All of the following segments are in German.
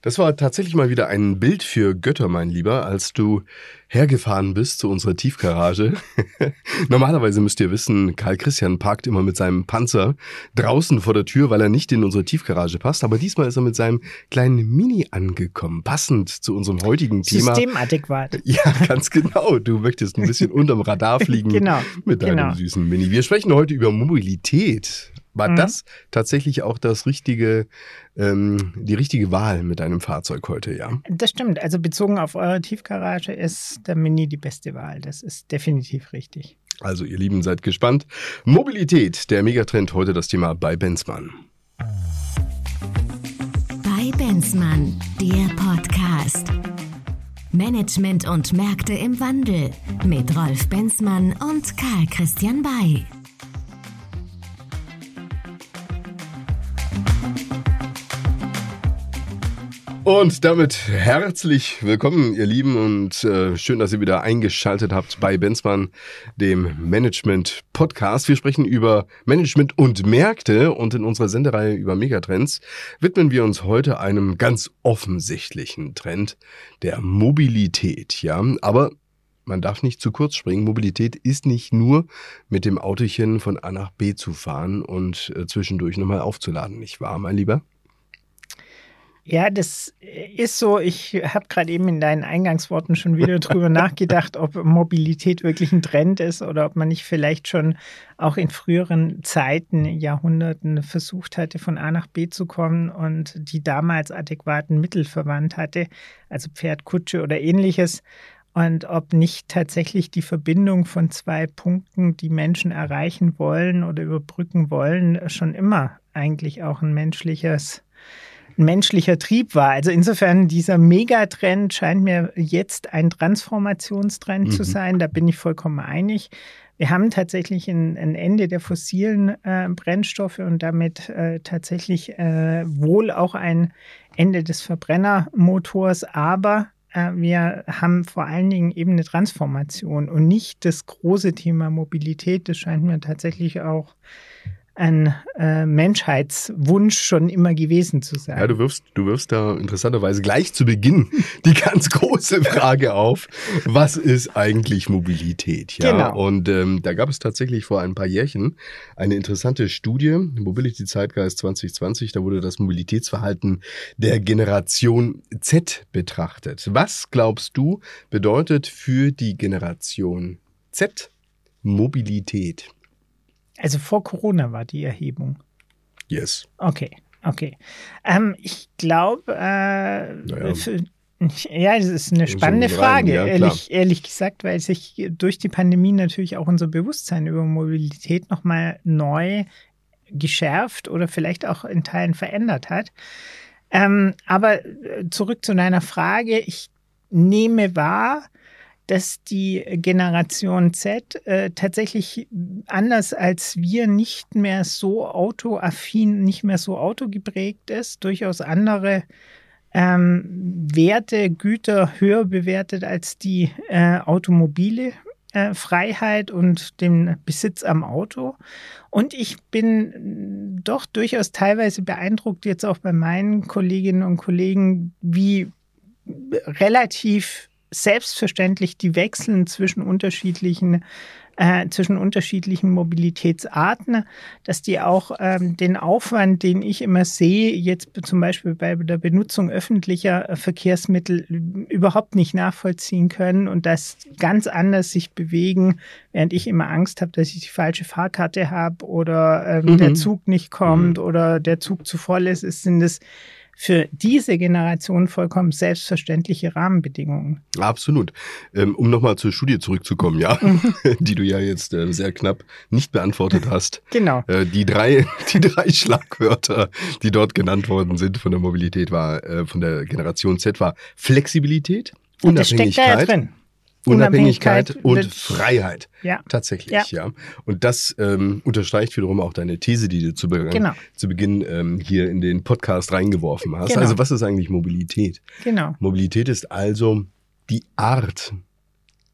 Das war tatsächlich mal wieder ein Bild für Götter, mein Lieber, als du hergefahren bist zu unserer Tiefgarage. Normalerweise müsst ihr wissen, Karl Christian parkt immer mit seinem Panzer draußen vor der Tür, weil er nicht in unsere Tiefgarage passt. Aber diesmal ist er mit seinem kleinen Mini angekommen, passend zu unserem heutigen Thema. Systemadäquat. Ja, ganz genau. Du möchtest ein bisschen unterm Radar fliegen genau, mit deinem genau. süßen Mini. Wir sprechen heute über Mobilität. War Mhm. das tatsächlich auch das richtige, ähm, die richtige Wahl mit deinem Fahrzeug heute, ja? Das stimmt. Also bezogen auf eure Tiefgarage ist der Mini die beste Wahl. Das ist definitiv richtig. Also, ihr Lieben, seid gespannt. Mobilität, der Megatrend, heute das Thema bei Benzmann. Bei Benzmann, der Podcast. Management und Märkte im Wandel mit Rolf Benzmann und Karl Christian Bay. Und damit herzlich willkommen, ihr Lieben, und äh, schön, dass ihr wieder eingeschaltet habt bei Benzmann, dem Management Podcast. Wir sprechen über Management und Märkte und in unserer Sendereihe über Megatrends widmen wir uns heute einem ganz offensichtlichen Trend der Mobilität, ja, aber man darf nicht zu kurz springen. Mobilität ist nicht nur mit dem Autochen von A nach B zu fahren und äh, zwischendurch nochmal aufzuladen, nicht wahr, mein Lieber? Ja, das ist so. Ich habe gerade eben in deinen Eingangsworten schon wieder drüber nachgedacht, ob Mobilität wirklich ein Trend ist oder ob man nicht vielleicht schon auch in früheren Zeiten, Jahrhunderten versucht hatte, von A nach B zu kommen und die damals adäquaten Mittel verwandt hatte, also Pferd, Kutsche oder ähnliches. Und ob nicht tatsächlich die Verbindung von zwei Punkten, die Menschen erreichen wollen oder überbrücken wollen, schon immer eigentlich auch ein menschliches menschlicher Trieb war. Also insofern, dieser Megatrend scheint mir jetzt ein Transformationstrend Mhm. zu sein. Da bin ich vollkommen einig. Wir haben tatsächlich ein, ein Ende der fossilen äh, Brennstoffe und damit äh, tatsächlich äh, wohl auch ein Ende des Verbrennermotors, aber äh, wir haben vor allen Dingen eben eine Transformation und nicht das große Thema Mobilität. Das scheint mir tatsächlich auch ein äh, Menschheitswunsch schon immer gewesen zu sein. Ja, du wirfst, du wirfst da interessanterweise gleich zu Beginn die ganz große Frage auf, was ist eigentlich Mobilität? Ja, Genau. und ähm, da gab es tatsächlich vor ein paar Jährchen eine interessante Studie, Mobility Zeitgeist 2020, da wurde das Mobilitätsverhalten der Generation Z betrachtet. Was glaubst du bedeutet für die Generation Z Mobilität? Also vor Corona war die Erhebung. Yes. Okay, okay. Ähm, ich glaube, äh, Naja. für- ja, das ist eine So spannende rein, Frage, ja, ehrlich, ehrlich gesagt, weil sich durch die Pandemie natürlich auch unser Bewusstsein über Mobilität nochmal neu geschärft oder vielleicht auch in Teilen verändert hat. Ähm, aber äh, zurück zu deiner Frage. Ich nehme wahr, dass die Generation Z äh, tatsächlich anders als wir nicht mehr so autoaffin, nicht mehr so autogeprägt ist, durchaus andere ähm, Werte, Güter höher bewertet als die äh, automobile äh, Freiheit und den Besitz am Auto. Und ich bin doch durchaus teilweise beeindruckt, jetzt auch bei meinen Kolleginnen und Kollegen, wie relativ selbstverständlich die Wechseln zwischen unterschiedlichen äh, zwischen unterschiedlichen Mobilitätsarten, dass die auch ähm, den Aufwand, den ich immer sehe, jetzt zum Beispiel bei der Benutzung öffentlicher äh, Verkehrsmittel überhaupt nicht nachvollziehen können und das ganz anders sich bewegen, während ich immer Angst habe, dass ich die falsche Fahrkarte habe oder ähm, Mhm. der Zug nicht kommt oder der Zug zu voll ist, ist sind es für diese Generation vollkommen selbstverständliche Rahmenbedingungen. Absolut. Ähm, um nochmal zur Studie zurückzukommen, ja, die du ja jetzt äh, sehr knapp nicht beantwortet hast. Genau. Äh, die drei, die drei Schlagwörter, die dort genannt worden sind von der Mobilität war, äh, von der Generation Z war Flexibilität, Und das steckt da ja Unabhängigkeit, drin. Unabhängigkeit und Freiheit. Ja. Tatsächlich, Ja. ja. Und das ähm, unterstreicht wiederum auch deine These, die du zu, Be Genau. zu Beginn ähm, hier in den Podcast reingeworfen hast. Genau. Also was ist eigentlich Mobilität? Genau. Mobilität ist also die Art,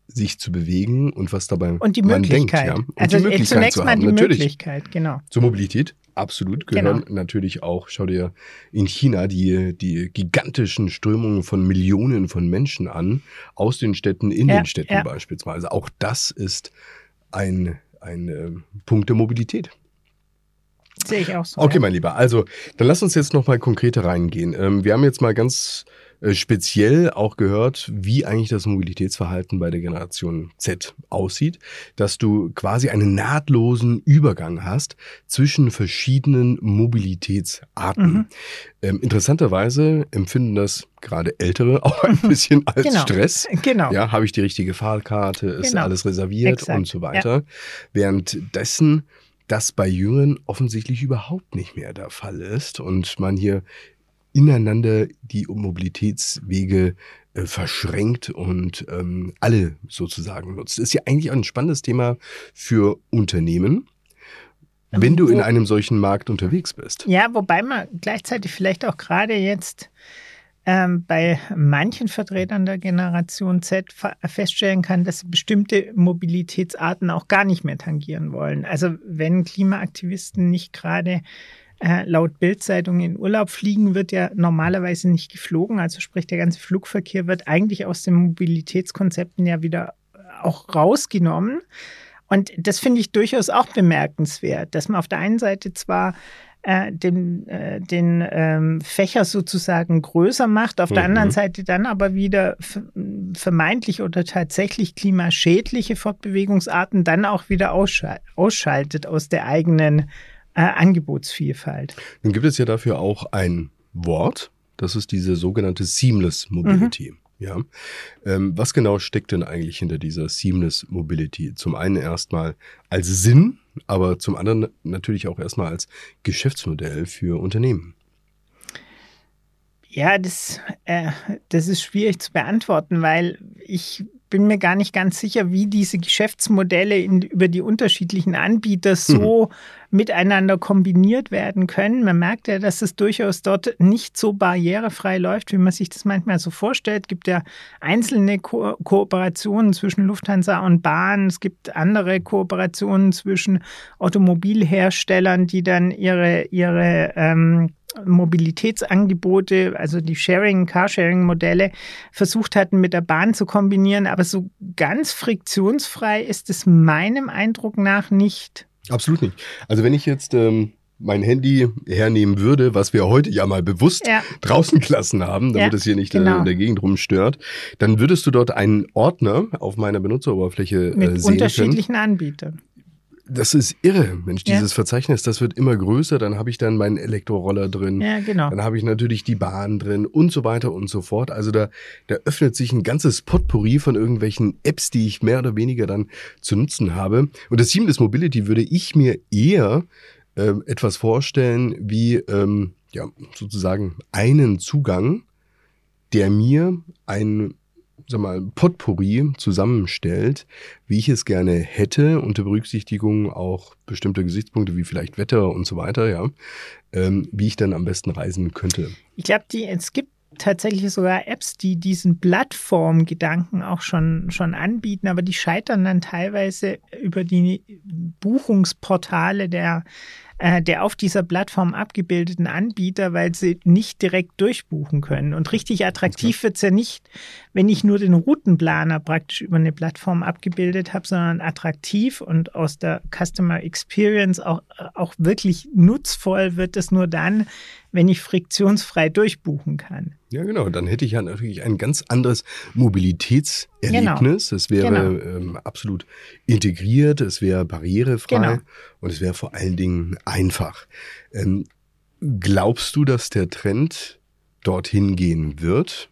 sich zu bewegen und was dabei Und die man Möglichkeit. denkt. Ja? Und also die äh, Möglichkeit zunächst zu mal haben, die natürlich. Möglichkeit, genau. Zur Mobilität Absolut, gehören genau. natürlich auch, schau dir in China die, die gigantischen Strömungen von Millionen von Menschen an, aus den Städten, in ja, den Städten ja. beispielsweise. Auch das ist ein, ein äh, Punkt der Mobilität. Sehe ich auch so. Okay, ja. mein Lieber. Also, dann lass uns jetzt nochmal konkreter reingehen. Ähm, wir haben jetzt mal ganz speziell auch gehört, wie eigentlich das Mobilitätsverhalten bei der Generation Z aussieht, dass du quasi einen nahtlosen Übergang hast zwischen verschiedenen Mobilitätsarten. Mhm. Ähm, interessanterweise empfinden das gerade Ältere auch ein bisschen als genau. Stress. Genau. Ja, habe ich die richtige Fahrkarte, ist genau. alles reserviert Exakt. und so weiter. Ja. Währenddessen das bei Jüngeren offensichtlich überhaupt nicht mehr der Fall ist und man hier ineinander die Mobilitätswege äh, verschränkt und ähm, alle sozusagen nutzt. Das ist ja eigentlich auch ein spannendes Thema für Unternehmen wenn du in einem solchen Markt unterwegs bist. Ja, wobei man gleichzeitig vielleicht auch gerade jetzt ähm, bei manchen Vertretern der Generation Z feststellen kann, dass sie bestimmte Mobilitätsarten auch gar nicht mehr tangieren wollen. Also wenn Klimaaktivisten nicht gerade äh, laut Bildzeitung in Urlaub fliegen wird ja normalerweise nicht geflogen. Also sprich, der ganze Flugverkehr wird eigentlich aus den Mobilitätskonzepten ja wieder auch rausgenommen. Und das finde ich durchaus auch bemerkenswert, dass man auf der einen Seite zwar äh, den, äh, den ähm, Fächer sozusagen größer macht, auf mhm. der anderen Seite dann aber wieder vermeintlich oder tatsächlich klimaschädliche Fortbewegungsarten dann auch wieder ausschaltet aus der eigenen äh, Angebotsvielfalt. Nun gibt es ja dafür auch ein Wort, das ist diese sogenannte Seamless Mobility. Mhm. Ja. Ähm, was genau steckt denn eigentlich hinter dieser Seamless Mobility? Zum einen erstmal als Sinn, aber zum anderen natürlich auch erstmal als Geschäftsmodell für Unternehmen. Ja, das, äh, das ist schwierig zu beantworten, weil ich bin mir gar nicht ganz sicher, wie diese Geschäftsmodelle in, über die unterschiedlichen Anbieter so mhm. miteinander kombiniert werden können. Man merkt ja, dass es durchaus dort nicht so barrierefrei läuft, wie man sich das manchmal so vorstellt. Es gibt ja einzelne Ko Kooperationen zwischen Lufthansa und Bahn. Es gibt andere Kooperationen zwischen Automobilherstellern, die dann ihre, ihre ähm, Mobilitätsangebote, also die Sharing, Carsharing-Modelle versucht hatten mit der Bahn zu kombinieren, aber so ganz friktionsfrei ist es meinem Eindruck nach nicht. Absolut nicht. Also wenn ich jetzt ähm, mein Handy hernehmen würde, was wir heute ja mal bewusst ja. draußen gelassen haben, damit ja, es hier nicht äh, genau. in der Gegend rumstört, dann würdest du dort einen Ordner auf meiner Benutzeroberfläche äh, mit sehen unterschiedlichen können. Anbietern. Das ist irre, Mensch, dieses ja. Verzeichnis, das wird immer größer, dann habe ich dann meinen Elektroroller drin, ja, genau. dann habe ich natürlich die Bahn drin und so weiter und so fort. Also da, da öffnet sich ein ganzes Potpourri von irgendwelchen Apps, die ich mehr oder weniger dann zu nutzen habe. Und das Seamless Mobility würde ich mir eher äh, etwas vorstellen wie ähm, ja, sozusagen einen Zugang, der mir ein sag mal, Potpourri zusammenstellt, wie ich es gerne hätte, unter Berücksichtigung auch bestimmter Gesichtspunkte wie vielleicht Wetter und so weiter, ja, ähm, wie ich dann am besten reisen könnte. Ich glaube, es gibt tatsächlich sogar Apps, die diesen Plattformgedanken auch schon, schon anbieten, aber die scheitern dann teilweise über die Buchungsportale der, äh, der auf dieser Plattform abgebildeten Anbieter, weil sie nicht direkt durchbuchen können. Und richtig attraktiv wird es ja nicht, wenn ich nur den Routenplaner praktisch über eine Plattform abgebildet habe, sondern attraktiv und aus der Customer Experience auch, auch wirklich nutzvoll wird es nur dann, wenn ich friktionsfrei durchbuchen kann. Ja, genau. Dann hätte ich ja natürlich ein ganz anderes Mobilitätserlebnis. Genau. Es wäre genau. ähm, absolut integriert, es wäre barrierefrei genau. und es wäre vor allen Dingen einfach. Ähm, glaubst du, dass der Trend dorthin gehen wird?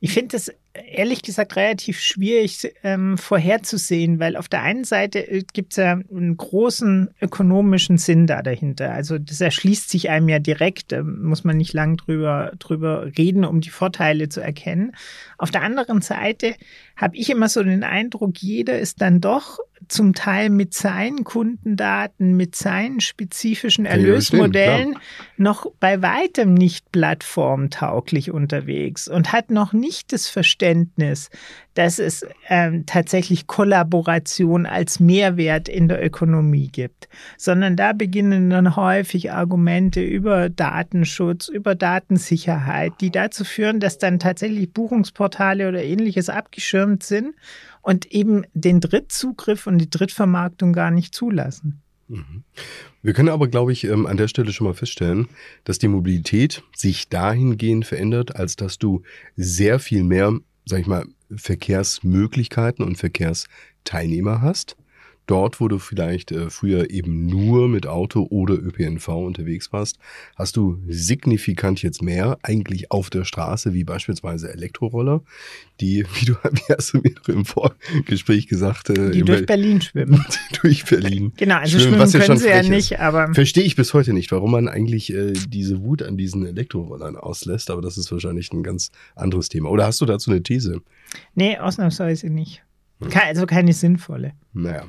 Ich finde es ehrlich gesagt relativ schwierig ähm, vorherzusehen, weil auf der einen Seite äh, gibt es ja einen großen ökonomischen Sinn da dahinter. Also das erschließt sich einem ja direkt, da muss man nicht lang drüber, drüber reden, um die Vorteile zu erkennen. Auf der anderen Seite habe ich immer so den Eindruck, jeder ist dann doch zum Teil mit seinen Kundendaten, mit seinen spezifischen Erlösmodellen noch bei weitem nicht plattformtauglich unterwegs und hat noch nicht das Verständnis, dass es ähm, tatsächlich Kollaboration als Mehrwert in der Ökonomie gibt, sondern da beginnen dann häufig Argumente über Datenschutz, über Datensicherheit, die dazu führen, dass dann tatsächlich Buchungsportale oder ähnliches abgeschirmt sind und eben den Drittzugriff und die Drittvermarktung gar nicht zulassen. Wir können aber, glaube ich, ähm, an der Stelle schon mal feststellen, dass die Mobilität sich dahingehend verändert, als dass du sehr viel mehr, sag ich mal, Verkehrsmöglichkeiten und Verkehrsteilnehmer hast. Dort, wo du vielleicht äh, früher eben nur mit Auto oder ÖPNV unterwegs warst, hast du signifikant jetzt mehr eigentlich auf der Straße, wie beispielsweise Elektroroller, die, wie du wie hast du mir im Vorgespräch gesagt, äh, Die durch Berlin schwimmen. durch Berlin. Genau, also schwimmen, schwimmen was ja können schon sie ja ist. nicht, aber Verstehe ich bis heute nicht, warum man eigentlich äh, diese Wut an diesen Elektrorollern auslässt, aber das ist wahrscheinlich ein ganz anderes Thema. Oder hast du dazu eine These? nee, ausnahmsweise nicht. Hm. Also keine sinnvolle. Naja.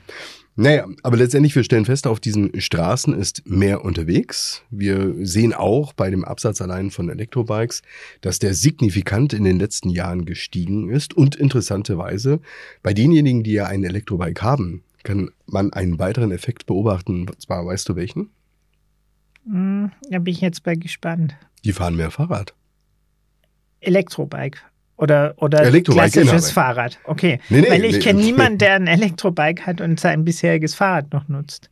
Naja, aber letztendlich, wir stellen fest, auf diesen Straßen ist mehr unterwegs. Wir sehen auch bei dem Absatz allein von Elektrobikes, dass der signifikant in den letzten Jahren gestiegen ist. Und interessanterweise, bei denjenigen, die ja ein Elektrobike haben, kann man einen weiteren Effekt beobachten. Und zwar, weißt du welchen? Hm, da bin ich jetzt bei gespannt. Die fahren mehr Fahrrad. Elektrobike. Oder, oder Elektrobike, klassisches genau. Fahrrad. Okay. Nee, nee, Weil ich nee. kenne niemanden, der ein Elektrobike hat und sein bisheriges Fahrrad noch nutzt.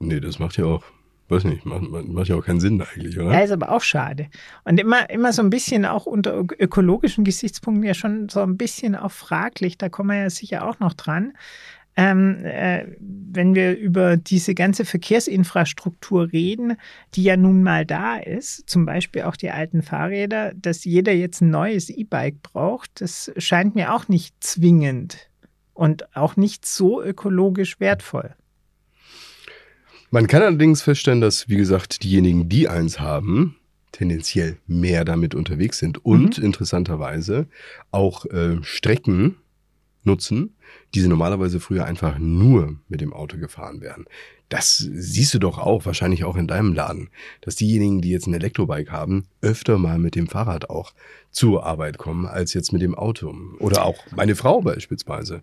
Nee, das macht ja auch, weiß nicht, macht, macht ja auch keinen Sinn eigentlich, oder? Ja, ist aber auch schade. Und immer, immer so ein bisschen auch unter ök- ökologischen Gesichtspunkten ja schon so ein bisschen auch fraglich. Da kommen wir ja sicher auch noch dran. Ähm, äh, wenn wir über diese ganze Verkehrsinfrastruktur reden, die ja nun mal da ist, zum Beispiel auch die alten Fahrräder, dass jeder jetzt ein neues E-Bike braucht, das scheint mir auch nicht zwingend und auch nicht so ökologisch wertvoll. Man kann allerdings feststellen, dass, wie gesagt, diejenigen, die eins haben, tendenziell mehr damit unterwegs sind und interessanterweise auch äh, Strecken nutzen, die sie normalerweise früher einfach nur mit dem Auto gefahren wären. Das siehst du doch auch, wahrscheinlich auch in deinem Laden, dass diejenigen, die jetzt ein Elektrobike haben, öfter mal mit dem Fahrrad auch zur Arbeit kommen, als jetzt mit dem Auto. Oder auch meine Frau beispielsweise,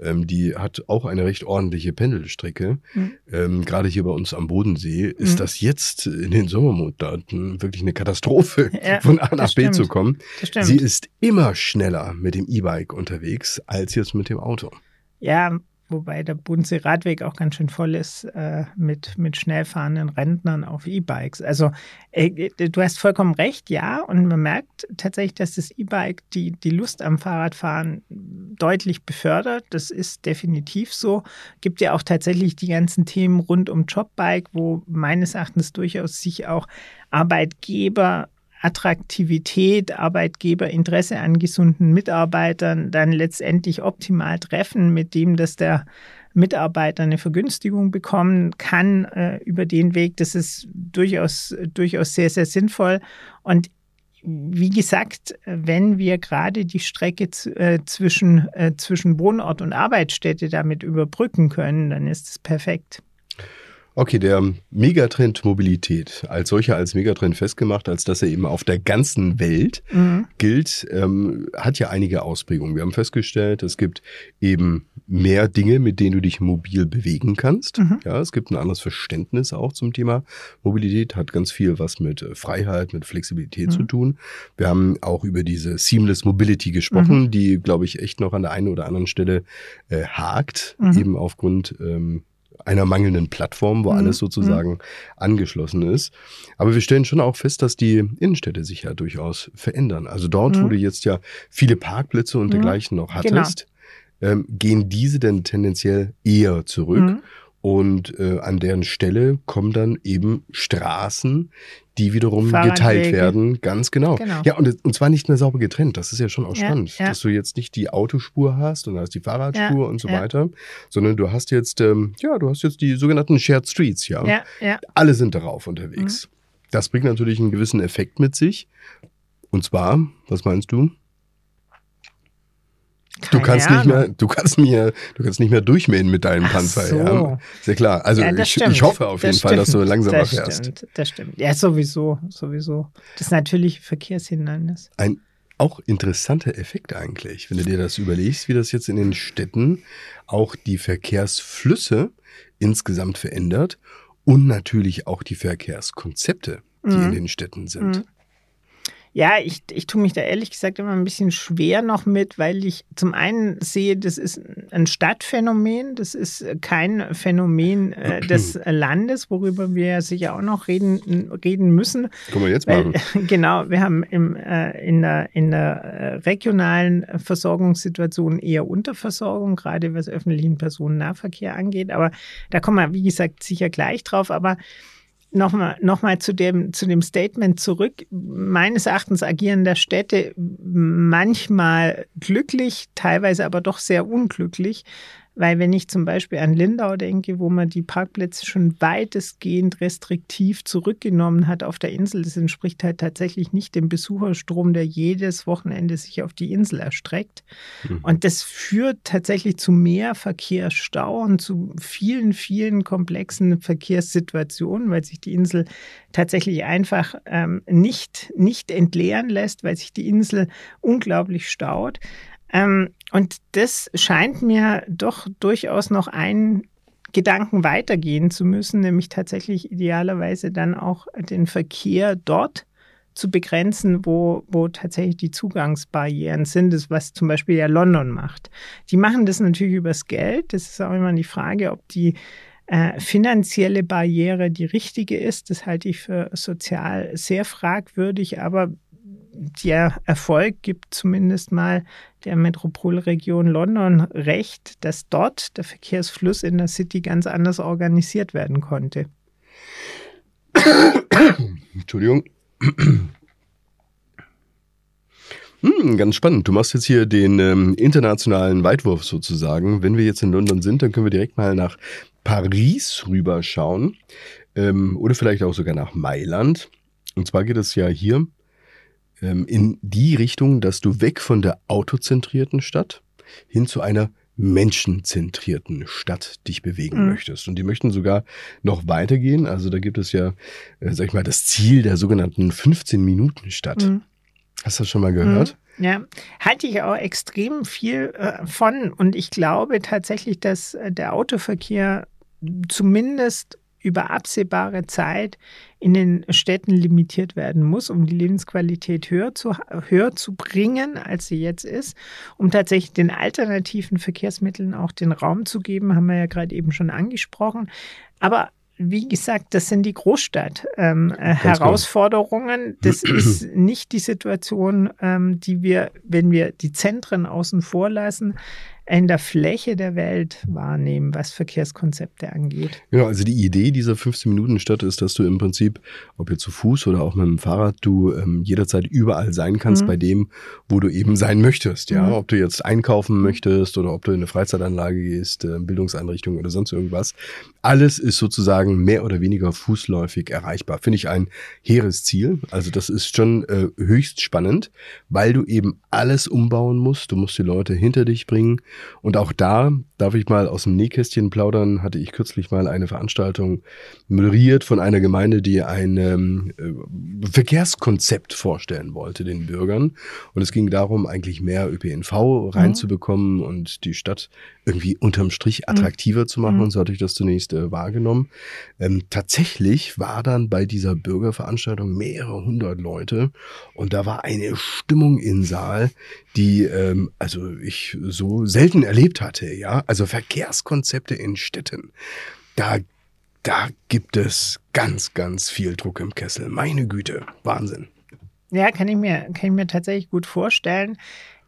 ähm, die hat auch eine recht ordentliche Pendelstrecke. Mhm. Ähm, Gerade hier bei uns am Bodensee ist Mhm. das jetzt in den Sommermonaten wirklich eine Katastrophe, Ja, von A nach B stimmt. zu kommen. Sie ist immer schneller mit dem E-Bike unterwegs als jetzt mit dem Auto. Ja, wobei der Bodensee Radweg auch ganz schön voll ist äh, mit, mit schnell fahrenden Rentnern auf E-Bikes. Also äh, du hast vollkommen recht, ja. Und man merkt tatsächlich, dass das E-Bike die, die Lust am Fahrradfahren deutlich befördert. Das ist definitiv so. Gibt ja auch tatsächlich die ganzen Themen rund um Jobbike, wo meines Erachtens durchaus sich auch Arbeitgeber Attraktivität, Arbeitgeberinteresse an gesunden Mitarbeitern dann letztendlich optimal treffen, mit dem, dass der Mitarbeiter eine Vergünstigung bekommen kann äh, über den Weg. Das ist durchaus, durchaus sehr, sehr sinnvoll. Und wie gesagt, wenn wir gerade die Strecke z- äh, zwischen, äh, zwischen Wohnort und Arbeitsstätte damit überbrücken können, dann ist es perfekt. Okay, der Megatrend Mobilität als solcher als Megatrend festgemacht, als dass er eben auf der ganzen Welt Mhm. gilt, ähm, hat ja einige Ausprägungen. Wir haben festgestellt, es gibt eben mehr Dinge, mit denen du dich mobil bewegen kannst. Mhm. Ja, es gibt ein anderes Verständnis auch zum Thema Mobilität, hat ganz viel was mit äh, Freiheit, mit Flexibilität Mhm. zu tun. Wir haben auch über diese Seamless Mobility gesprochen, die, glaube ich, echt noch an der einen oder anderen Stelle äh, hakt, Mhm. eben aufgrund ähm, einer mangelnden Plattform, wo Mhm. alles sozusagen angeschlossen ist. Aber wir stellen schon auch fest, dass die Innenstädte sich ja durchaus verändern. Also dort, wo Mhm. du jetzt ja viele Parkplätze und Mhm. dergleichen noch Genau. hattest, ähm, gehen diese denn tendenziell eher zurück. Und äh, an deren Stelle kommen dann eben Straßen, die wiederum geteilt werden. Ganz genau. Genau. Ja, und, und zwar nicht mehr sauber getrennt. Das ist ja schon auch Ja, spannend, ja. dass du jetzt nicht die Autospur hast und hast die Fahrradspur Ja, und so weiter, sondern du hast jetzt, ähm, ja, du hast jetzt die sogenannten Shared Streets, ja. Ja, ja. Alle sind darauf unterwegs. Mhm. Das bringt natürlich einen gewissen Effekt mit sich. Und zwar, was meinst du? Du kannst nicht mehr, du kannst mir, du kannst nicht mehr durchmähen mit deinem Ach Panzer. So. Ja, sehr klar. Also ja, ich, ich, hoffe auf jeden Fall, dass du langsamer das fährst. Stimmt, das stimmt. Ja, sowieso, sowieso. Das ist natürlich Verkehrshindernis. Ein auch interessanter Effekt eigentlich, wenn du dir das überlegst, wie das jetzt in den Städten auch die Verkehrsflüsse insgesamt verändert und natürlich auch die Verkehrskonzepte, die mhm. in den Städten sind. Mhm. Ja, ich, ich tue mich da ehrlich gesagt immer ein bisschen schwer noch mit, weil ich zum einen sehe, das ist ein Stadtphänomen, das ist kein Phänomen äh, des Landes, worüber wir ja sicher auch noch reden, reden müssen. Können wir jetzt weil, machen. Genau, wir haben im, äh, in, der, in der äh, regionalen Versorgungssituation eher Unterversorgung, gerade was öffentlichen Personennahverkehr angeht. Aber da kommen wir, wie gesagt, sicher gleich drauf. Aber nochmal noch mal zu, dem, zu dem Statement zurück. Meines Erachtens agieren der Städte manchmal glücklich, teilweise aber doch sehr unglücklich, weil wenn ich zum Beispiel an Lindau denke, wo man die Parkplätze schon weitestgehend restriktiv zurückgenommen hat auf der Insel, das entspricht halt tatsächlich nicht dem Besucherstrom, der jedes Wochenende sich auf die Insel erstreckt. Mhm. Und das führt tatsächlich zu mehr Verkehrsstau und zu vielen, vielen komplexen Verkehrssituationen, weil sich die Insel tatsächlich einfach ähm, nicht, nicht entleeren lässt, weil sich die Insel unglaublich staut. Ähm, und das scheint mir doch durchaus noch einen Gedanken weitergehen zu müssen, nämlich tatsächlich idealerweise dann auch den Verkehr dort zu begrenzen, wo, wo tatsächlich die Zugangsbarrieren sind, das was zum Beispiel ja London macht. Die machen das natürlich übers Geld. Das ist auch immer die Frage, ob die äh, finanzielle Barriere die richtige ist. Das halte ich für sozial sehr fragwürdig, aber der Erfolg gibt zumindest mal der Metropolregion London recht, dass dort der Verkehrsfluss in der City ganz anders organisiert werden konnte. Entschuldigung. Hm, ganz spannend. Du machst jetzt hier den ähm, internationalen Weitwurf sozusagen. Wenn wir jetzt in London sind, dann können wir direkt mal nach Paris rüberschauen ähm, oder vielleicht auch sogar nach Mailand. Und zwar geht es ja hier ähm, in die Richtung, dass du weg von der autozentrierten Stadt hin zu einer menschenzentrierten Stadt dich bewegen mhm. möchtest. Und die möchten sogar noch weitergehen. Also da gibt es ja, äh, sag ich mal, das Ziel der sogenannten 15-Minuten-Stadt. Mhm. Hast du das schon mal gehört? Mhm. Ja, halte ich auch extrem viel äh, von. Und ich glaube tatsächlich, dass äh, der Autoverkehr zumindest über absehbare Zeit in den Städten limitiert werden muss, um die Lebensqualität höher zu, höher zu bringen, als sie jetzt ist, um tatsächlich den alternativen Verkehrsmitteln auch den Raum zu geben, haben wir ja gerade eben schon angesprochen. Aber wie gesagt, das sind die Großstadt-Herausforderungen. Ähm, das ist nicht die Situation, ähm, die wir, wenn wir die Zentren außen vor lassen, in der Fläche der Welt wahrnehmen, was Verkehrskonzepte angeht. Genau, also die Idee dieser 15-Minuten-Stadt ist, dass du im Prinzip, ob jetzt zu Fuß oder auch mit dem Fahrrad, du ähm, jederzeit überall sein kannst mhm. bei dem, wo du eben sein möchtest. Ja, mhm. ob du jetzt einkaufen möchtest oder ob du in eine Freizeitanlage gehst, äh, Bildungseinrichtung oder sonst irgendwas. Alles ist sozusagen mehr oder weniger fußläufig erreichbar. Finde ich ein hehres Ziel. Also das ist schon äh, höchst spannend, weil du eben alles umbauen musst. Du musst die Leute hinter dich bringen. Und auch da darf ich mal aus dem Nähkästchen plaudern, hatte ich kürzlich mal eine Veranstaltung moderiert von einer Gemeinde, die ein ähm, äh, Verkehrskonzept vorstellen wollte den Bürgern. Und es ging darum, eigentlich mehr ÖPNV reinzubekommen mhm. und die Stadt irgendwie unterm Strich mhm. attraktiver mhm. zu machen. Und so hatte ich das zunächst äh, wahrgenommen. Ähm, tatsächlich war dann bei dieser Bürgerveranstaltung mehrere hundert Leute und da war eine Stimmung im Saal, die ähm, also ich so selten erlebt hatte. Ja, also Verkehrskonzepte in Städten. Da da gibt es ganz, ganz viel Druck im Kessel. Meine Güte, Wahnsinn. Ja, kann ich mir, kann ich mir tatsächlich gut vorstellen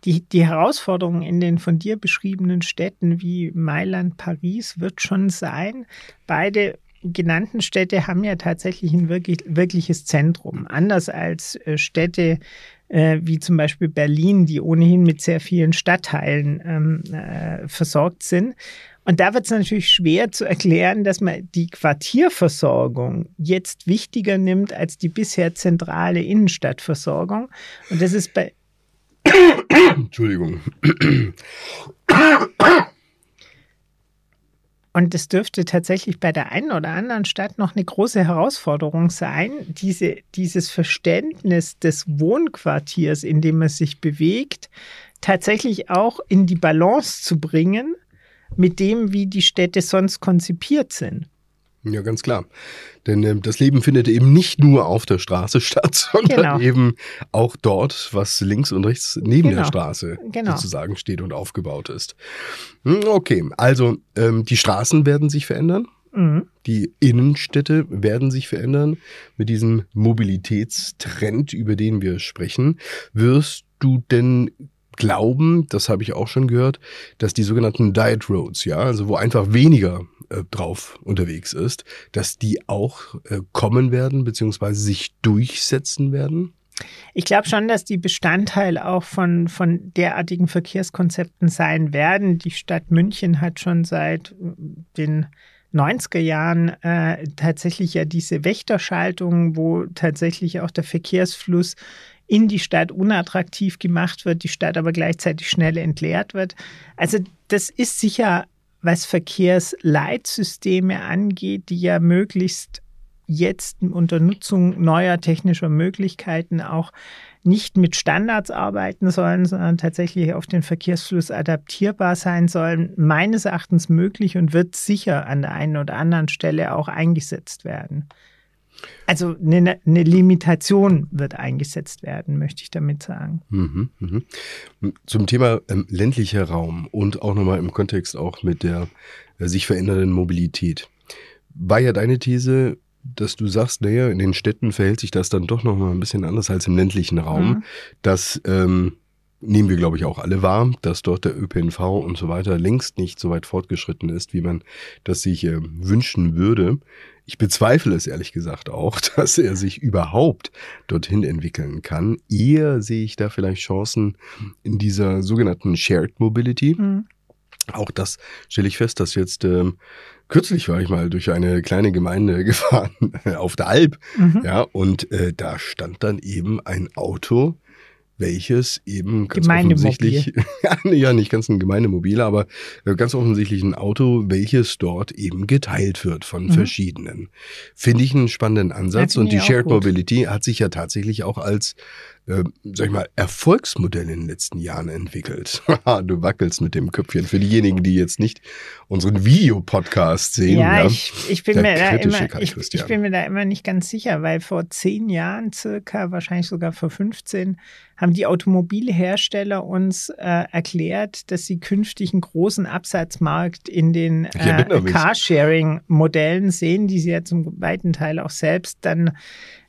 die, die Herausforderung in den von dir beschriebenen Städten wie Mailand, Paris wird schon sein. Beide genannten Städte haben ja tatsächlich ein wirklich, wirkliches Zentrum. Anders als äh, Städte äh, wie zum Beispiel Berlin, die ohnehin mit sehr vielen Stadtteilen ähm, äh, versorgt sind. Und da wird es natürlich schwer zu erklären, dass man die Quartierversorgung jetzt wichtiger nimmt als die bisher zentrale Innenstadtversorgung. Und das ist bei Entschuldigung. Und es dürfte tatsächlich bei der einen oder anderen Stadt noch eine große Herausforderung sein, diese, dieses Verständnis des Wohnquartiers, in dem man sich bewegt, tatsächlich auch in die Balance zu bringen mit dem, wie die Städte sonst konzipiert sind. Ja, ganz klar. Denn äh, das Leben findet eben nicht nur auf der Straße statt, sondern Genau. eben auch dort, was links und rechts neben der Genau. Straße Genau. sozusagen steht und aufgebaut ist. Hm, Okay, also ähm, die Straßen werden sich verändern. Mhm. Die Innenstädte werden sich verändern mit diesem Mobilitätstrend, über den wir sprechen. Wirst du denn glauben, das habe ich auch schon gehört, dass die sogenannten Diet Roads, ja, also wo einfach weniger äh, drauf unterwegs ist, dass die auch äh, kommen werden, beziehungsweise sich durchsetzen werden? Ich glaube schon, dass die Bestandteil auch von, von derartigen Verkehrskonzepten sein werden. Die Stadt München hat schon seit äh, den 90er Jahren äh, tatsächlich ja diese Wächterschaltung, wo tatsächlich auch der Verkehrsfluss in die Stadt unattraktiv gemacht wird, die Stadt aber gleichzeitig schnell entleert wird. Also das ist sicher, was Verkehrsleitsysteme angeht, die ja möglichst jetzt unter Nutzung neuer technischer Möglichkeiten auch nicht mit Standards arbeiten sollen, sondern tatsächlich auf den Verkehrsfluss adaptierbar sein sollen, meines Erachtens möglich und wird sicher an der einen oder anderen Stelle auch eingesetzt werden. Also eine, eine Limitation wird eingesetzt werden, möchte ich damit sagen. Mhm, mhm. Zum Thema ähm, ländlicher Raum und auch nochmal im Kontext auch mit der äh, sich verändernden Mobilität. War ja deine These, dass du sagst, naja, in den Städten verhält sich das dann doch nochmal ein bisschen anders als im ländlichen Raum. Mhm. Das ähm, nehmen wir, glaube ich, auch alle wahr, dass dort der ÖPNV und so weiter längst nicht so weit fortgeschritten ist, wie man das sich äh, wünschen würde. Ich bezweifle es ehrlich gesagt auch, dass er sich überhaupt dorthin entwickeln kann. Eher sehe ich da vielleicht Chancen in dieser sogenannten Shared Mobility. Mhm. Auch das stelle ich fest, dass jetzt ähm, kürzlich war ich mal durch eine kleine Gemeinde gefahren auf der Alp, Mhm. ja, und äh, da stand dann eben ein Auto, welches eben ganz offensichtlich, ja, nicht ganz ein Gemeindemobil, aber äh, ganz offensichtlich ein Auto, welches dort eben geteilt wird von Mhm. verschiedenen. Finde ich einen spannenden Ansatz und die Shared. Mobility hat sich ja tatsächlich auch als äh, sag ich mal, Erfolgsmodell in den letzten Jahren entwickelt. Du wackelst mit dem Köpfchen. Für diejenigen, die jetzt nicht unseren Videopodcast sehen. Ja, Ja, ich, ich, bin mir da immer, ich, ich bin mir da immer nicht ganz sicher, weil vor zehn Jahren circa, wahrscheinlich sogar vor 15, haben die Automobilhersteller uns äh, erklärt, dass sie künftig einen großen Absatzmarkt in den äh. Carsharing-Modellen sehen, die sie ja zum weiten Teil auch selbst dann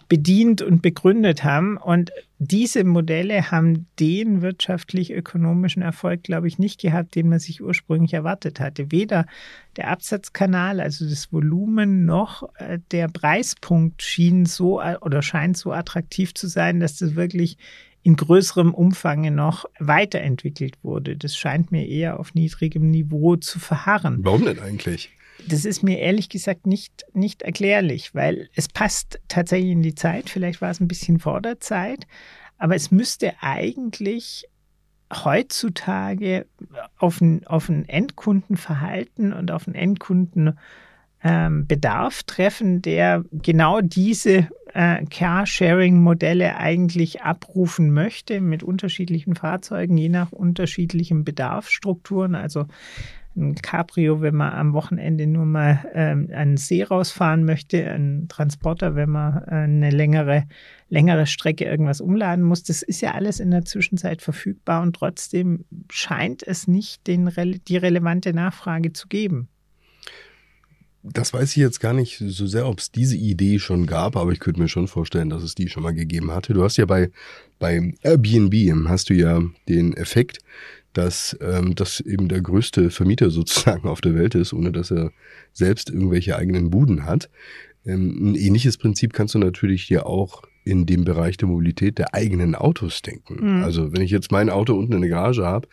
bedient und begründet haben. Und diese Modelle haben den wirtschaftlich-ökonomischen Erfolg, glaube ich, nicht gehabt, den man sich ursprünglich erwartet hatte. Weder der Absatzkanal, also das Volumen, noch äh, der Preispunkt schien so äh, oder scheint so attraktiv zu sein, dass das wirklich in größerem Umfange noch weiterentwickelt wurde. Das scheint mir eher auf niedrigem Niveau zu verharren. Warum denn eigentlich? Das ist mir ehrlich gesagt nicht, nicht erklärlich, weil es passt tatsächlich in die Zeit. Vielleicht war es ein bisschen vor der Zeit, aber es müsste eigentlich heutzutage auf ein, auf ein Endkundenverhalten und auf einen Endkundenbedarf ähm, treffen, der genau diese äh, Carsharing-Modelle eigentlich abrufen möchte mit unterschiedlichen Fahrzeugen, je nach unterschiedlichen Bedarfsstrukturen. Also ein Cabrio, wenn man am Wochenende nur mal ähm, an den See rausfahren möchte, ein Transporter, wenn man äh, eine längere, längere Strecke irgendwas umladen muss. Das ist ja alles in der Zwischenzeit verfügbar und trotzdem scheint es nicht den, die relevante Nachfrage zu geben. Das weiß ich jetzt gar nicht so sehr, ob es diese Idee schon gab, aber ich könnte mir schon vorstellen, dass es die schon mal gegeben hatte. Du hast ja bei, bei Airbnb hast du ja den Effekt, dass ähm, das eben der größte Vermieter sozusagen auf der Welt ist, ohne dass er selbst irgendwelche eigenen Buden hat. Ähm, ein ähnliches Prinzip kannst du natürlich dir auch in dem Bereich der Mobilität der eigenen Autos denken. Mhm. Also wenn ich jetzt mein Auto unten in der Garage habe,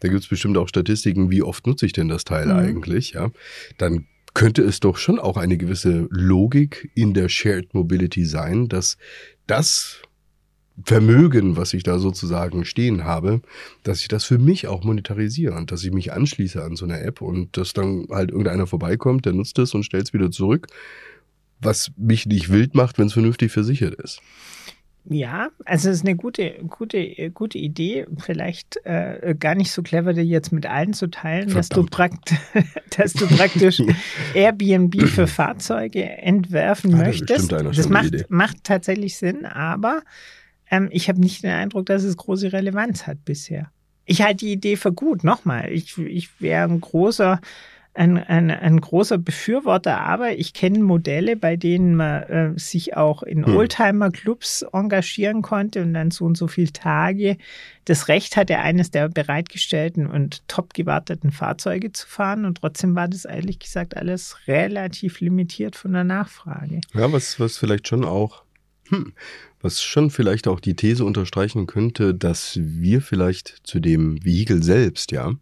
da gibt es bestimmt auch Statistiken, wie oft nutze ich denn das Teil Mhm. eigentlich, ja. Dann könnte es doch schon auch eine gewisse Logik in der Shared Mobility sein, dass das Vermögen, was ich da sozusagen stehen habe, dass ich das für mich auch monetarisiere und dass ich mich anschließe an so eine App und dass dann halt irgendeiner vorbeikommt, der nutzt es und stellt es wieder zurück, was mich nicht wild macht, wenn es vernünftig versichert ist. Ja, also es ist eine gute, gute, gute Idee. Vielleicht äh, gar nicht so clever, die jetzt mit allen zu teilen, dass du, prakt dass du praktisch Airbnb für Fahrzeuge entwerfen ah, möchtest. Das, das macht, macht tatsächlich Sinn, aber ähm, ich habe nicht den Eindruck, dass es große Relevanz hat bisher. Ich halte die Idee für gut. Nochmal, ich, ich wäre ein großer ein, ein, ein großer Befürworter, aber ich kenne Modelle, bei denen man äh, sich auch in hm. Oldtimer-Clubs engagieren konnte und dann so und so viele Tage das Recht hatte, eines der bereitgestellten und top gewarteten Fahrzeuge zu fahren. Und trotzdem war das ehrlich gesagt alles relativ limitiert von der Nachfrage. Ja, was, was vielleicht schon auch, hm, was schon vielleicht auch die These unterstreichen könnte, dass wir vielleicht zu dem Vehikel selbst, ja,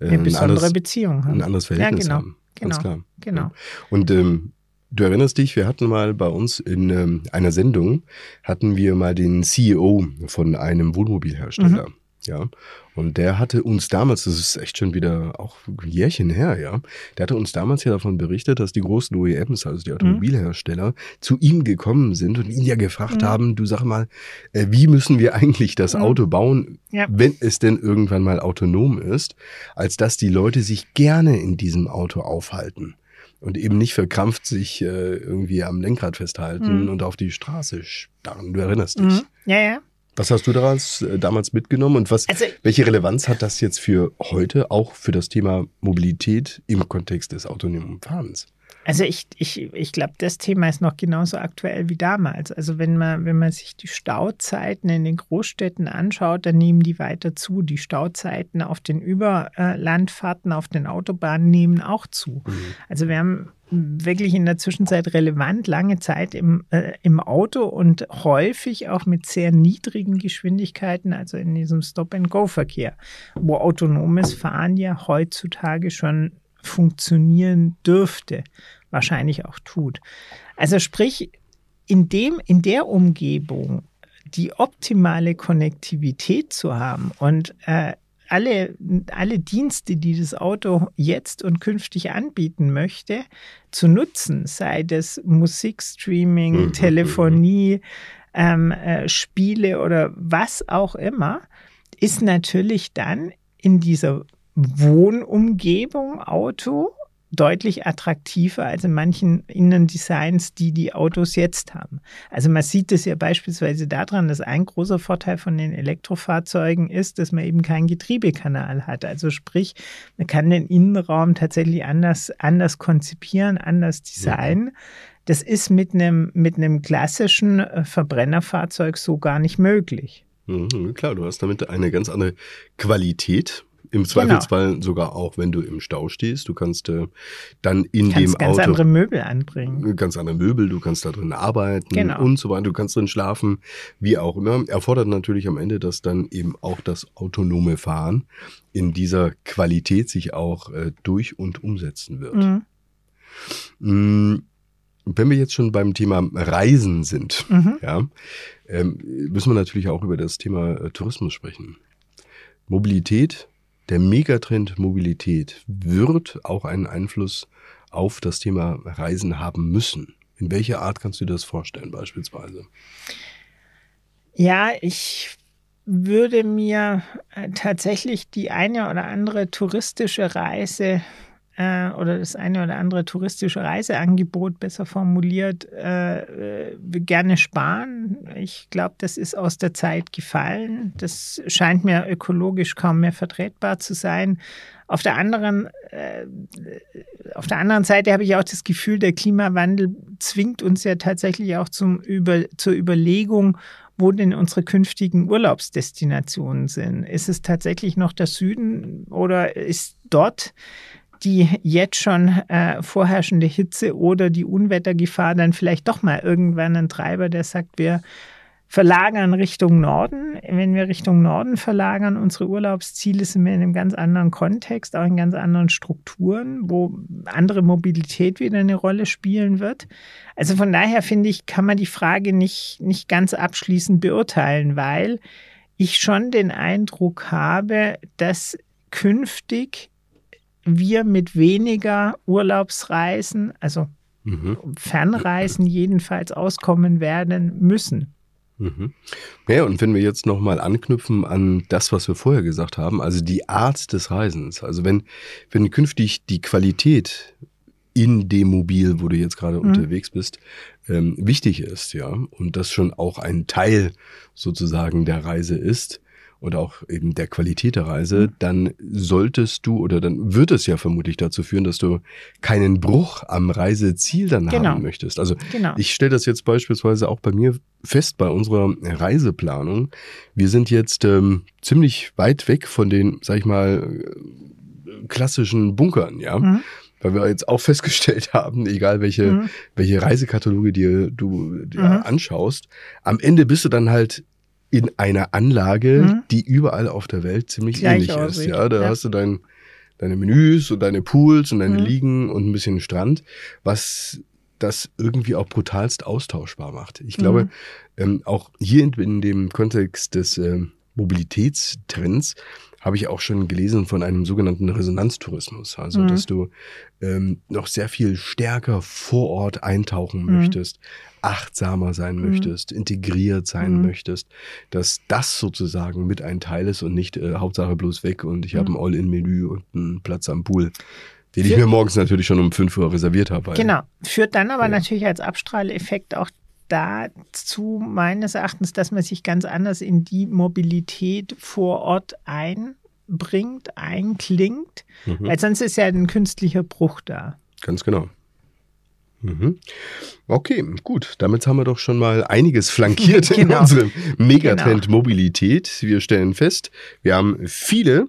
eine besondere anderes, Beziehung haben. Ein anderes Verhältnis ja, genau, haben. Ganz genau, klar. Genau. Und ähm, du erinnerst dich, wir hatten mal bei uns in ähm, einer Sendung, hatten wir mal den CEO von einem Wohnmobilhersteller. Mhm. Ja, und der hatte uns damals, das ist echt schon wieder auch ein Jährchen her, ja, der hatte uns damals ja davon berichtet, dass die großen OEMs, also die mhm. Automobilhersteller, mhm. zu ihm gekommen sind und ihn ja gefragt mhm. haben, du sag mal, äh, wie müssen wir eigentlich das mhm. Auto bauen, ja. wenn es denn irgendwann mal autonom ist, als dass die Leute sich gerne in diesem Auto aufhalten und eben nicht verkrampft sich äh, irgendwie am Lenkrad festhalten mhm. und auf die Straße starren. Du erinnerst dich. Ja, ja. Was hast du daraus äh, damals mitgenommen und was, also, welche Relevanz hat das jetzt für heute, auch für das Thema Mobilität im Kontext des autonomen Fahrens? Also ich, ich, ich glaube, das Thema ist noch genauso aktuell wie damals. Also wenn man, wenn man sich die Stauzeiten in den Großstädten anschaut, dann nehmen die weiter zu. Die Stauzeiten auf den Überlandfahrten, auf den Autobahnen nehmen auch zu. Mhm. Also wir haben wirklich in der Zwischenzeit relevant lange Zeit im, äh, im Auto und häufig auch mit sehr niedrigen Geschwindigkeiten, also in diesem Stop-and-Go-Verkehr, wo autonomes Fahren ja heutzutage schon funktionieren dürfte, wahrscheinlich auch tut. Also sprich, in, dem, in der Umgebung die optimale Konnektivität zu haben und äh, alle, alle Dienste, die das Auto jetzt und künftig anbieten möchte, zu nutzen, sei das Musikstreaming, mhm. Telefonie, ähm, äh, Spiele oder was auch immer, ist natürlich dann in dieser Wohnumgebung Auto deutlich attraktiver als in manchen Innendesigns, die die Autos jetzt haben. Also man sieht es ja beispielsweise daran, dass ein großer Vorteil von den Elektrofahrzeugen ist, dass man eben keinen Getriebekanal hat. Also sprich, man kann den Innenraum tatsächlich anders, anders konzipieren, anders designen. Das ist mit einem, mit einem klassischen äh, Verbrennerfahrzeug so gar nicht möglich. Mhm, klar, du hast damit eine ganz andere Qualität im genau. Zweifelsfall genau. sogar auch, wenn du im Stau stehst. Du kannst äh, dann in kannst dem ganz Auto andere Möbel anbringen. Ganz andere Möbel, du kannst da drin arbeiten genau. und so weiter. Du kannst drin schlafen, wie auch immer. Erfordert natürlich am Ende, dass dann eben auch das autonome Fahren in dieser Qualität sich auch äh, durch und umsetzen wird. Mhm. Mm, wenn wir jetzt schon beim Thema Reisen sind, mhm. ja, ähm, müssen wir natürlich auch über das Thema äh, Tourismus sprechen. Mobilität der Megatrend Mobilität wird auch einen Einfluss auf das Thema Reisen haben müssen. In welcher Art kannst du dir das vorstellen beispielsweise? Ja, ich würde mir äh, tatsächlich die eine oder andere touristische Reise äh, oder das eine oder andere touristische Reiseangebot besser formuliert, äh, äh, gerne sparen. Ich glaube, das ist aus der Zeit gefallen. Das scheint mir ökologisch kaum mehr vertretbar zu sein. Auf der anderen, äh, auf der anderen Seite habe ich auch das Gefühl, der Klimawandel zwingt uns ja tatsächlich auch zum Über, zur Überlegung, wo denn unsere künftigen Urlaubsdestinationen sind. Ist es tatsächlich noch der Süden oder ist dort die jetzt schon äh, vorherrschende Hitze oder die Unwettergefahr dann vielleicht doch mal irgendwann ein Treiber, der sagt, wir verlagern Richtung Norden. Wenn wir Richtung Norden verlagern, unsere Urlaubsziele sind wir in einem ganz anderen Kontext, auch in ganz anderen Strukturen, wo andere Mobilität wieder eine Rolle spielen wird. Also von daher finde ich, kann man die Frage nicht, nicht ganz abschließend beurteilen, weil ich schon den Eindruck habe, dass künftig wir mit weniger Urlaubsreisen, also mhm. Fernreisen jedenfalls auskommen werden müssen. Mhm. Ja, und wenn wir jetzt nochmal anknüpfen an das, was wir vorher gesagt haben, also die Art des Reisens, also wenn, wenn künftig die Qualität in dem Mobil, wo du jetzt gerade mhm. unterwegs bist, ähm, wichtig ist, ja, und das schon auch ein Teil sozusagen der Reise ist, oder auch eben der Qualität der Reise, mhm. dann solltest du oder dann wird es ja vermutlich dazu führen, dass du keinen Bruch am Reiseziel dann genau. haben möchtest. Also genau. ich stelle das jetzt beispielsweise auch bei mir fest bei unserer Reiseplanung. Wir sind jetzt ähm, ziemlich weit weg von den, sag ich mal, klassischen Bunkern, ja. Mhm weil wir jetzt auch festgestellt haben, egal welche, mhm. welche Reisekataloge dir du dir mhm. anschaust, am Ende bist du dann halt in einer Anlage, mhm. die überall auf der Welt ziemlich Gleich ähnlich aussieht. ist. Ja, da ja. hast du dein, deine Menüs und deine Pools und deine mhm. Liegen und ein bisschen Strand, was das irgendwie auch brutalst austauschbar macht. Ich glaube, mhm. ähm, auch hier in, in, dem Kontext des äh, Mobilitätstrends habe ich auch schon gelesen von einem sogenannten Resonanztourismus. Also, mhm. dass du ähm, noch sehr viel stärker vor Ort eintauchen mhm. möchtest, achtsamer sein mhm. möchtest, integriert sein mhm. möchtest, dass das sozusagen mit ein Teil ist und nicht äh, Hauptsache bloß weg und ich habe mhm. ein All-in-Menü und einen Platz am Pool. Den ich mir morgens natürlich schon um 5 Uhr reserviert habe. Genau. Führt dann aber ja. natürlich als Abstrahleffekt auch dazu meines Erachtens, dass man sich ganz anders in die Mobilität vor Ort einbringt, einklingt, mhm. weil sonst ist ja ein künstlicher Bruch da. Ganz genau. Mhm. Okay, gut. Damit haben wir doch schon mal einiges flankiert genau. in unserem Megatrend genau. Mobilität. Wir stellen fest, wir haben viele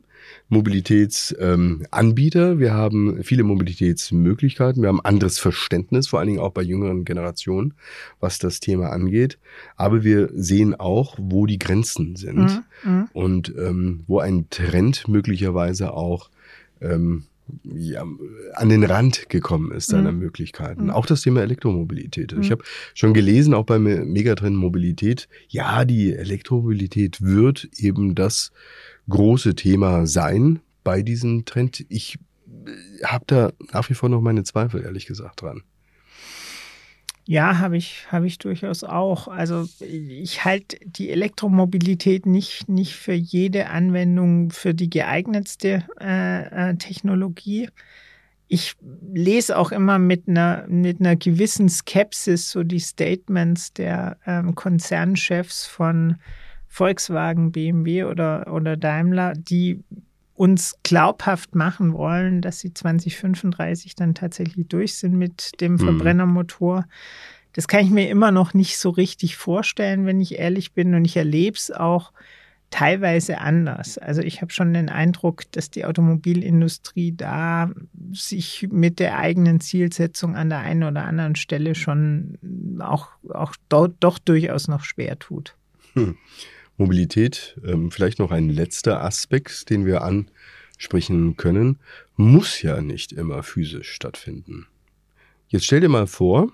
Mobilitätsanbieter, ähm, wir haben viele Mobilitätsmöglichkeiten, wir haben anderes Verständnis, vor allen Dingen auch bei jüngeren Generationen, was das Thema angeht. Aber wir sehen auch, wo die Grenzen sind mhm. mhm. und ähm, wo ein Trend möglicherweise auch ähm, ja, an den Rand gekommen ist seiner mhm. Möglichkeiten. Mhm. Auch das Thema Elektromobilität. Mhm. Ich habe schon gelesen, auch beim Megatrend Mobilität, ja, die Elektromobilität wird eben das große Thema sein bei diesem Trend. Ich äh, habe da nach wie vor noch meine Zweifel, ehrlich gesagt, dran. Ja, habe ich, habe ich durchaus auch. Also ich halte die Elektromobilität nicht, nicht für jede Anwendung für die geeignetste äh, äh, Technologie. Ich lese auch immer mit einer, mit einer gewissen Skepsis so die Statements der ähm, Konzernchefs von Volkswagen, BMW oder, oder Daimler, die uns glaubhaft machen wollen, dass sie 2035 dann tatsächlich durch sind mit dem mhm. Verbrennermotor. Das kann ich mir immer noch nicht so richtig vorstellen, wenn ich ehrlich bin. Und ich erlebe es auch teilweise anders. Also ich habe schon den Eindruck, dass die Automobilindustrie da sich mit der eigenen Zielsetzung an der einen oder anderen Stelle schon auch, auch do, doch durchaus noch schwer tut. Hm. Mobilität, ähm, vielleicht noch ein letzter Aspekt, den wir ansprechen können, muss ja nicht immer physisch stattfinden. Jetzt stell dir mal vor,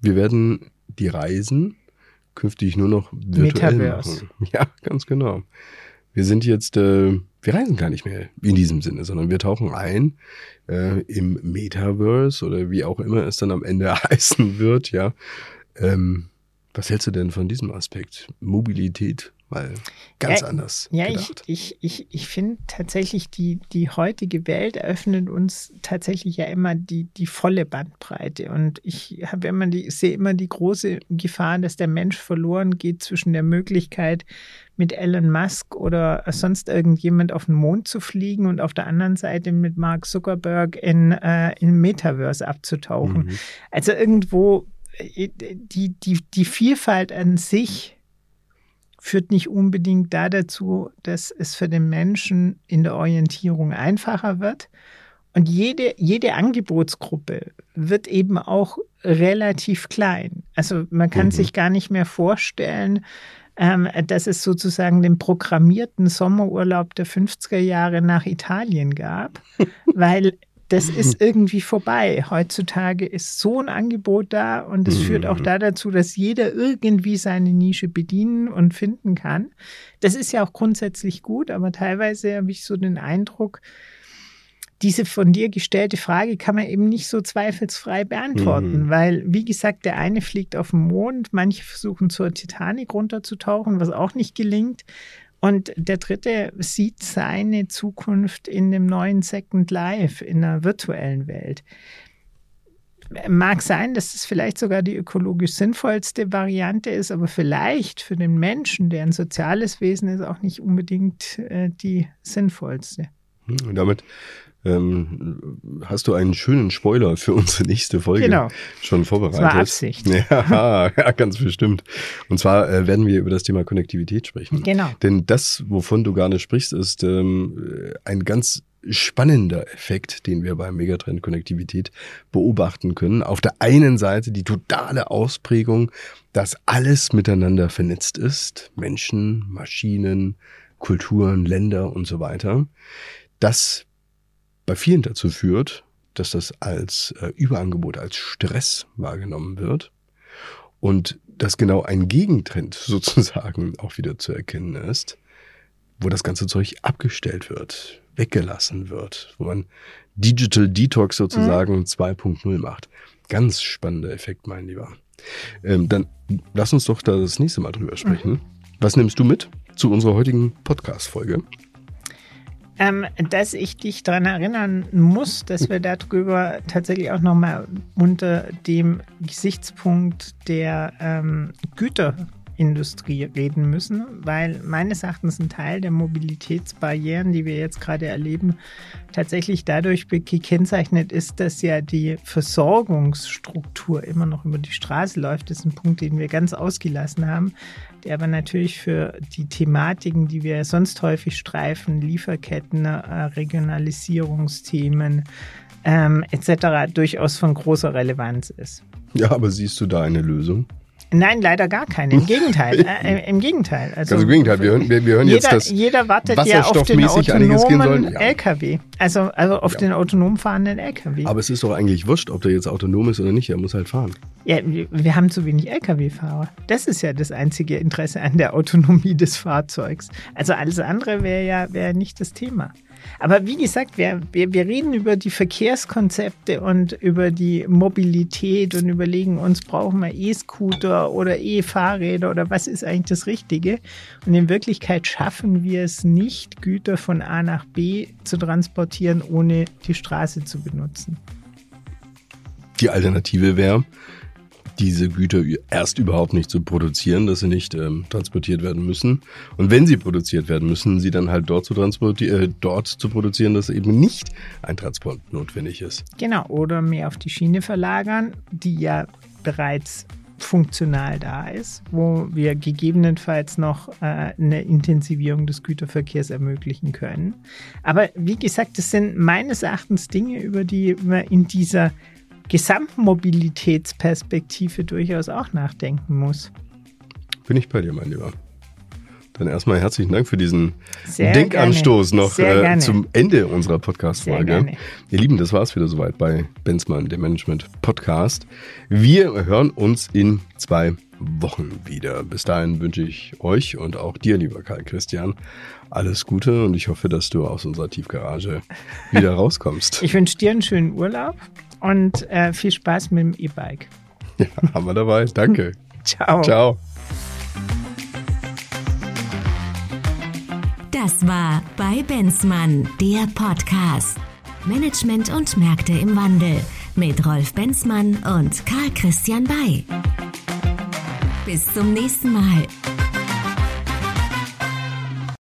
wir werden die Reisen künftig nur noch virtuell Metaverse. machen. Ja, ganz genau. Wir sind jetzt, äh, wir reisen gar nicht mehr in diesem Sinne, sondern wir tauchen ein äh, im Metaverse oder wie auch immer es dann am Ende heißen wird, ja. Ähm, was hältst du denn von diesem Aspekt? Mobilität mal ganz ja, anders. Ja, gedacht. ich, ich, ich, ich finde tatsächlich, die, die heutige Welt eröffnet uns tatsächlich ja immer die, die volle Bandbreite. Und ich habe immer die, sehe immer die große Gefahr, dass der Mensch verloren geht zwischen der Möglichkeit, mit Elon Musk oder sonst irgendjemand auf den Mond zu fliegen und auf der anderen Seite mit Mark Zuckerberg in, äh, in Metaverse abzutauchen. Mhm. Also irgendwo die, die, die Vielfalt an sich führt nicht unbedingt da dazu, dass es für den Menschen in der Orientierung einfacher wird. Und jede, jede Angebotsgruppe wird eben auch relativ klein. Also man kann Mhm. sich gar nicht mehr vorstellen, ähm, dass es sozusagen den programmierten Sommerurlaub der 50er Jahre nach Italien gab, weil das ist irgendwie vorbei. Heutzutage ist so ein Angebot da und es führt auch da dazu, dass jeder irgendwie seine Nische bedienen und finden kann. Das ist ja auch grundsätzlich gut, aber teilweise habe ich so den Eindruck, diese von dir gestellte Frage kann man eben nicht so zweifelsfrei beantworten, Mhm. weil, wie gesagt, der eine fliegt auf den Mond, manche versuchen zur Titanic runterzutauchen, was auch nicht gelingt. Und der dritte sieht seine Zukunft in dem neuen Second Life, in einer virtuellen Welt. Mag sein, dass es vielleicht sogar die ökologisch sinnvollste Variante ist, aber vielleicht für den Menschen, der ein soziales Wesen ist, auch nicht unbedingt äh, die sinnvollste. Hm, Und damit ähm, hast du einen schönen Spoiler für unsere nächste Folge Genau. schon vorbereitet. Das war Absicht. Ja, ja ganz bestimmt. Und zwar äh, werden wir über das Thema Konnektivität sprechen. Genau. Denn das, wovon du gerade sprichst, ist ähm, ein ganz spannender Effekt, den wir beim Megatrend Konnektivität beobachten können. Auf der einen Seite die totale Ausprägung, dass alles miteinander vernetzt ist. Menschen, Maschinen, Kulturen, Länder und so weiter. Das bei vielen dazu führt, dass das als äh, Überangebot, als Stress wahrgenommen wird. Und dass genau ein Gegentrend sozusagen auch wieder zu erkennen ist, wo das ganze Zeug abgestellt wird, weggelassen wird, wo man Digital Detox sozusagen 2.0 macht. Ganz spannender Effekt, mein Lieber. Ähm, dann lass uns doch da das nächste Mal drüber sprechen. Was nimmst du mit zu unserer heutigen Podcast-Folge? Ähm, dass ich dich daran erinnern muss, dass wir darüber tatsächlich auch nochmal unter dem Gesichtspunkt der ähm, Güterindustrie reden müssen, weil meines Erachtens ein Teil der Mobilitätsbarrieren, die wir jetzt gerade erleben, tatsächlich dadurch gekennzeichnet ist, dass ja die Versorgungsstruktur immer noch über die Straße läuft. Das ist ein Punkt, den wir ganz ausgelassen haben, der aber natürlich für die Thematiken, die wir sonst häufig streifen, Lieferketten, äh, Regionalisierungsthemen ähm, etc., durchaus von großer Relevanz ist. Ja, aber siehst du da eine Lösung? Nein, leider gar keine. Im Gegenteil. Äh, Im Gegenteil. Also, Also im Gegenteil, wir hören, wir, wir hören jeder, jetzt das. jeder wartet ja auf den autonomen. Ja. LKW. Also, also auf Ja. den autonom fahrenden LKW. Aber es ist doch eigentlich wurscht, ob der jetzt autonom ist oder nicht. Er muss halt fahren. Ja, wir, haben zu wenig Lkw-Fahrer. Das ist ja das einzige Interesse an der Autonomie des Fahrzeugs. Also alles andere wäre ja wäre nicht das Thema. Aber wie gesagt, wir, wir, wir reden über die Verkehrskonzepte und über die Mobilität und überlegen uns, brauchen wir E-Scooter oder E-Fahrräder oder was ist eigentlich das Richtige? Und in Wirklichkeit schaffen wir es nicht, Güter von A nach B zu transportieren, ohne die Straße zu benutzen. Die Alternative wäre, diese Güter erst überhaupt nicht zu produzieren, dass sie nicht ähm, transportiert werden müssen. Und wenn sie produziert werden müssen, sie dann halt dort zu, transportieren, äh, dort zu produzieren, dass eben nicht ein Transport notwendig ist. Genau, oder mehr auf die Schiene verlagern, die ja bereits funktional da ist, wo wir gegebenenfalls noch äh, eine Intensivierung des Güterverkehrs ermöglichen können. Aber wie gesagt, das sind meines Erachtens Dinge, über die man in dieser Gesamtmobilitätsperspektive durchaus auch nachdenken muss. Bin ich bei dir, mein Lieber. Dann erstmal herzlichen Dank für diesen Sehr Denkanstoß gerne. noch äh, zum Ende unserer Podcast-Folge. gerne. Ihr Lieben, das war's wieder soweit bei Benzmann, dem Management-Podcast. Wir hören uns in zwei Wochen wieder. Bis dahin wünsche ich euch und auch dir, lieber Karl Christian, alles Gute und ich hoffe, dass du aus unserer Tiefgarage wieder rauskommst. Ich wünsche dir einen schönen Urlaub und äh, viel Spaß mit dem E-Bike. ja, haben wir dabei. Danke. Ciao. Ciao. Das war bei Benzmann, der Podcast. Management und Märkte im Wandel mit Rolf Benzmann und Karl Christian Bay. Bis zum nächsten Mal.